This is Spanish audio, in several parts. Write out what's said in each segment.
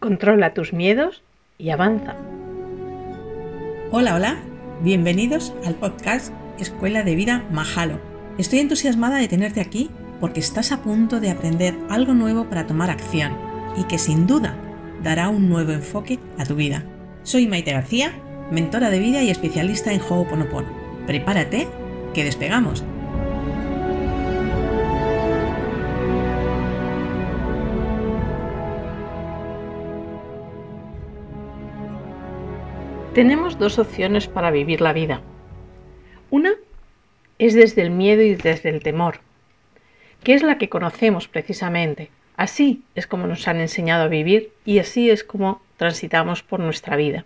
Controla tus miedos y avanza. Hola, hola. Bienvenidos al podcast Escuela de Vida Mahalo. Estoy entusiasmada de tenerte aquí porque estás a punto de aprender algo nuevo para tomar acción y que sin duda dará un nuevo enfoque a tu vida. Soy Maite García, mentora de vida y especialista en Ho'oponopono. Prepárate, que despegamos. Tenemos dos opciones para vivir la vida. Una es desde el miedo y desde el temor, que es la que conocemos precisamente. Así es como nos han enseñado a vivir y así es como transitamos por nuestra vida.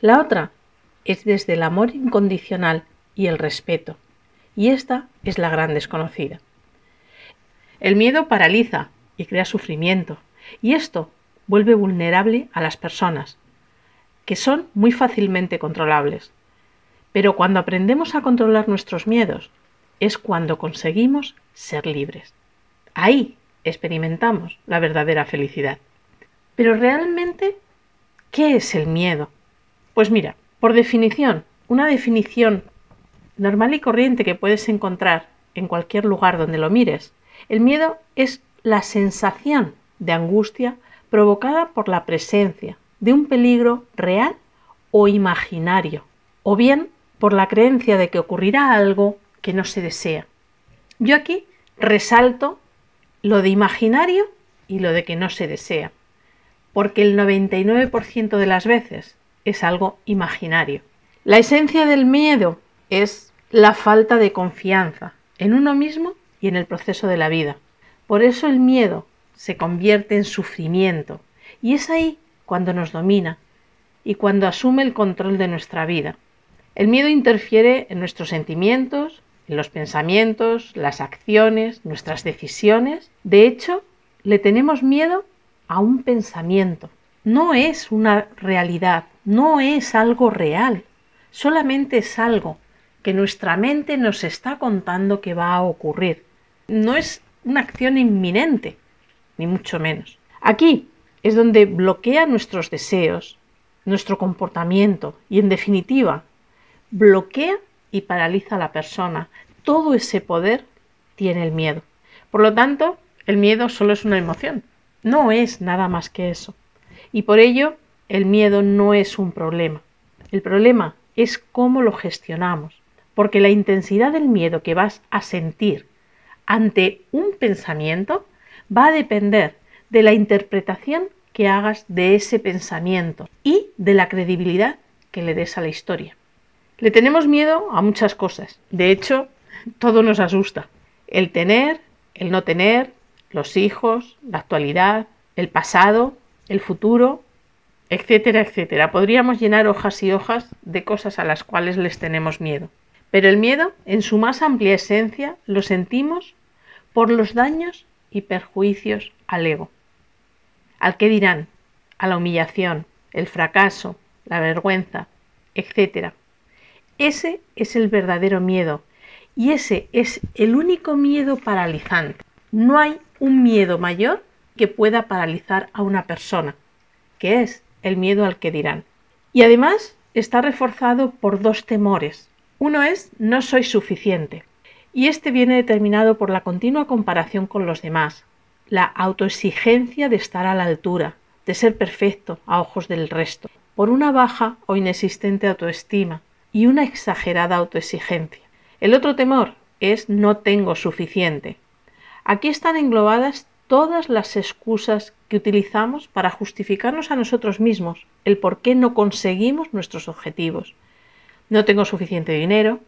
La otra es desde el amor incondicional y el respeto, y esta es la gran desconocida. El miedo paraliza y crea sufrimiento, y esto vuelve vulnerable a las personas, que son muy fácilmente controlables. Pero cuando aprendemos a controlar nuestros miedos, es cuando conseguimos ser libres. Ahí experimentamos la verdadera felicidad. Pero realmente, ¿qué es el miedo? Pues mira, por definición, una definición normal y corriente que puedes encontrar en cualquier lugar donde lo mires, el miedo es la sensación de angustia provocada por la presencia, de un peligro real o imaginario, o bien por la creencia de que ocurrirá algo que no se desea. Yo aquí resalto lo de imaginario y lo de que no se desea, porque el 99% de las veces es algo imaginario. La esencia del miedo es la falta de confianza en uno mismo y en el proceso de la vida. Por eso el miedo se convierte en sufrimiento y es ahí cuando nos domina y cuando asume el control de nuestra vida. El miedo interfiere en nuestros sentimientos, en los pensamientos, las acciones, nuestras decisiones. De hecho, le tenemos miedo a un pensamiento. No es una realidad, no es algo real, solamente es algo que nuestra mente nos está contando que va a ocurrir. No es una acción inminente, ni mucho menos. Aquí es donde bloquea nuestros deseos, nuestro comportamiento y, en definitiva, bloquea y paraliza a la persona. Todo ese poder tiene el miedo. Por lo tanto, el miedo solo es una emoción, no es nada más que eso. Y por ello, el miedo no es un problema. El problema es cómo lo gestionamos, porque la intensidad del miedo que vas a sentir ante un pensamiento va a depender de la interpretación que hagas de ese pensamiento y de la credibilidad que le des a la historia. Le tenemos miedo a muchas cosas. De hecho, todo nos asusta. El tener, el no tener, los hijos, la actualidad, el pasado, el futuro, etcétera, etcétera. Podríamos llenar hojas y hojas de cosas a las cuales les tenemos miedo. Pero el miedo, en su más amplia esencia, lo sentimos por los daños y perjuicios al ego al qué dirán, a la humillación, el fracaso, la vergüenza, etc. Ese es el verdadero miedo y ese es el único miedo paralizante. No hay un miedo mayor que pueda paralizar a una persona, que es el miedo al que dirán. Y además está reforzado por dos temores. Uno es no soy suficiente, y este viene determinado por la continua comparación con los demás, la autoexigencia de estar a la altura, de ser perfecto a ojos del resto, por una baja o inexistente autoestima y una exagerada autoexigencia. El otro temor es no tengo suficiente. Aquí están englobadas todas las excusas que utilizamos para justificarnos a nosotros mismos el por qué no conseguimos nuestros objetivos. No tengo suficiente dinero,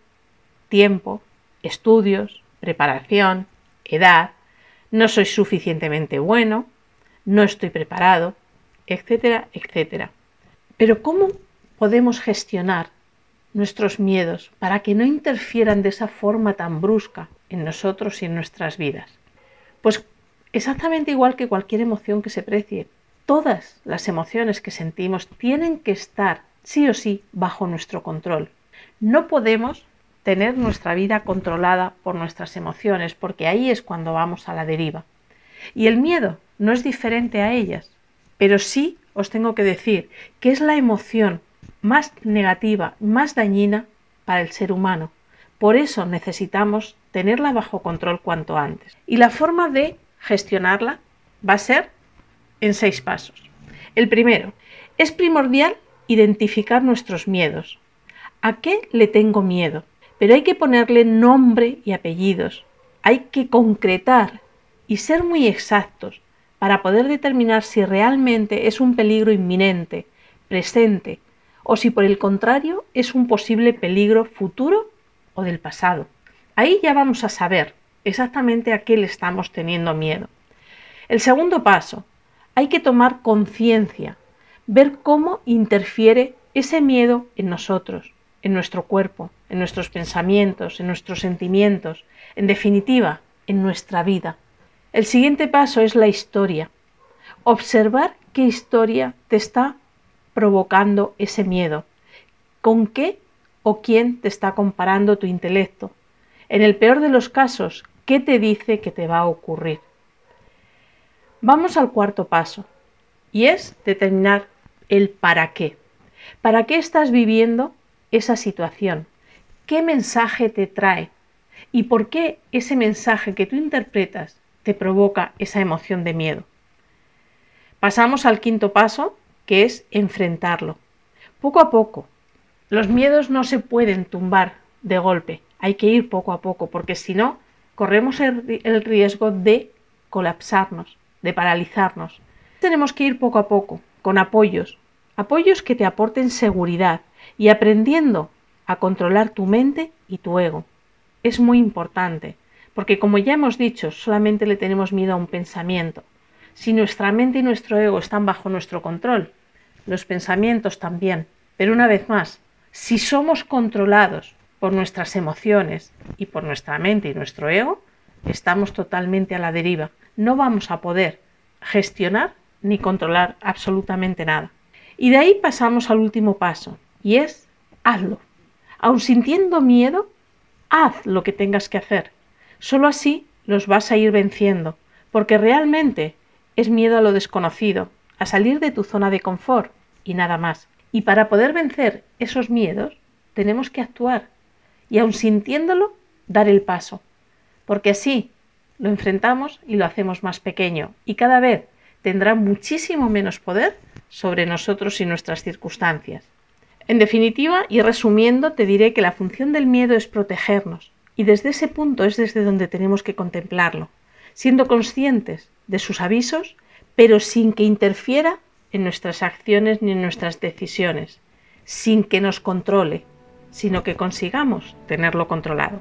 tiempo, estudios, preparación, edad, no soy suficientemente bueno, no estoy preparado, etcétera, etcétera. Pero ¿cómo podemos gestionar nuestros miedos para que no interfieran de esa forma tan brusca en nosotros y en nuestras vidas? Pues exactamente igual que cualquier emoción que se precie. Todas las emociones que sentimos tienen que estar sí o sí bajo nuestro control. No podemos tener nuestra vida controlada por nuestras emociones, porque ahí es cuando vamos a la deriva. Y el miedo no es diferente a ellas. pero sí os tengo que decir que es la emoción más negativa, más dañina para el ser humano. Por eso necesitamos tenerla bajo control cuanto antes. Y la forma de gestionarla va a ser en seis pasos. El primero, es primordial identificar nuestros miedos. ¿A qué le tengo miedo? Pero hay que ponerle nombre y apellidos. Hay que concretar y ser muy exactos para poder determinar si realmente es un peligro inminente, presente, o si por el contrario es un posible peligro futuro o del pasado. Ahí ya vamos a saber exactamente a qué le estamos teniendo miedo. El segundo paso, hay que tomar conciencia, ver cómo interfiere ese miedo en nosotros, en nuestro cuerpo, en nuestros pensamientos, en nuestros sentimientos, en definitiva, en nuestra vida. El siguiente paso es la historia. Observar qué historia te está provocando ese miedo. ¿Con qué o quién te está comparando tu intelecto? En el peor de los casos, ¿qué te dice que te va a ocurrir? Vamos al cuarto paso, y es determinar el para qué. ¿Para qué estás viviendo esa situación? ¿Qué mensaje te trae? ¿Y por qué ese mensaje que tú interpretas te provoca esa emoción de miedo. Pasamos al quinto paso, que es enfrentarlo. Poco a poco. Los miedos no se pueden tumbar de golpe, hay que ir poco a poco, porque si no, corremos el riesgo de colapsarnos, de paralizarnos. Tenemos que ir poco a poco, con apoyos, apoyos que te aporten seguridad y aprendiendo a controlar tu mente y tu ego. Es muy importante. Porque como ya hemos dicho, solamente le tenemos miedo a un pensamiento. Si nuestra mente y nuestro ego están bajo nuestro control, los pensamientos también. Pero una vez más, si somos controlados por nuestras emociones y por nuestra mente y nuestro ego, estamos totalmente a la deriva. No vamos a poder gestionar ni controlar absolutamente nada. Y de ahí pasamos al último paso, y es hazlo. Aun sintiendo miedo, haz lo que tengas que hacer. Solo así los vas a ir venciendo, porque realmente es miedo a lo desconocido, a salir de tu zona de confort y nada más. Y para poder vencer esos miedos, tenemos que actuar y aun sintiéndolo, dar el paso, porque así lo enfrentamos y lo hacemos más pequeño y cada vez tendrá muchísimo menos poder sobre nosotros y nuestras circunstancias. En definitiva, y resumiendo, te diré que la función del miedo es protegernos, y desde ese punto es desde donde tenemos que contemplarlo, siendo conscientes de sus avisos, pero sin que interfiera en nuestras acciones ni en nuestras decisiones, sin que nos controle, sino que consigamos tenerlo controlado.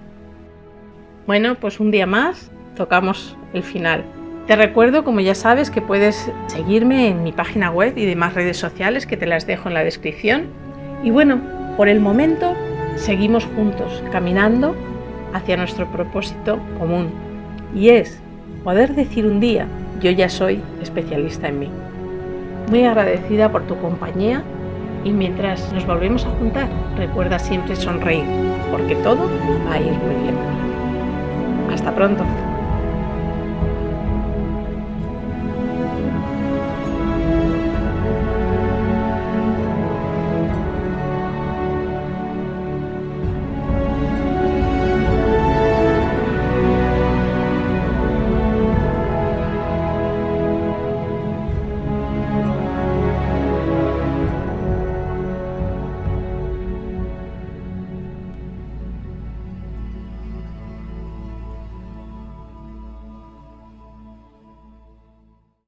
Bueno, pues un día más tocamos el final. Te recuerdo, como ya sabes, que puedes seguirme en mi página web y demás redes sociales que te las dejo en la descripción. Y bueno, por el momento seguimos juntos, caminando hacia nuestro propósito común y es poder decir un día, yo ya soy especialista en mí. Muy agradecida por tu compañía y mientras nos volvemos a juntar, recuerda siempre sonreír, porque todo va a ir muy bien. Hasta pronto.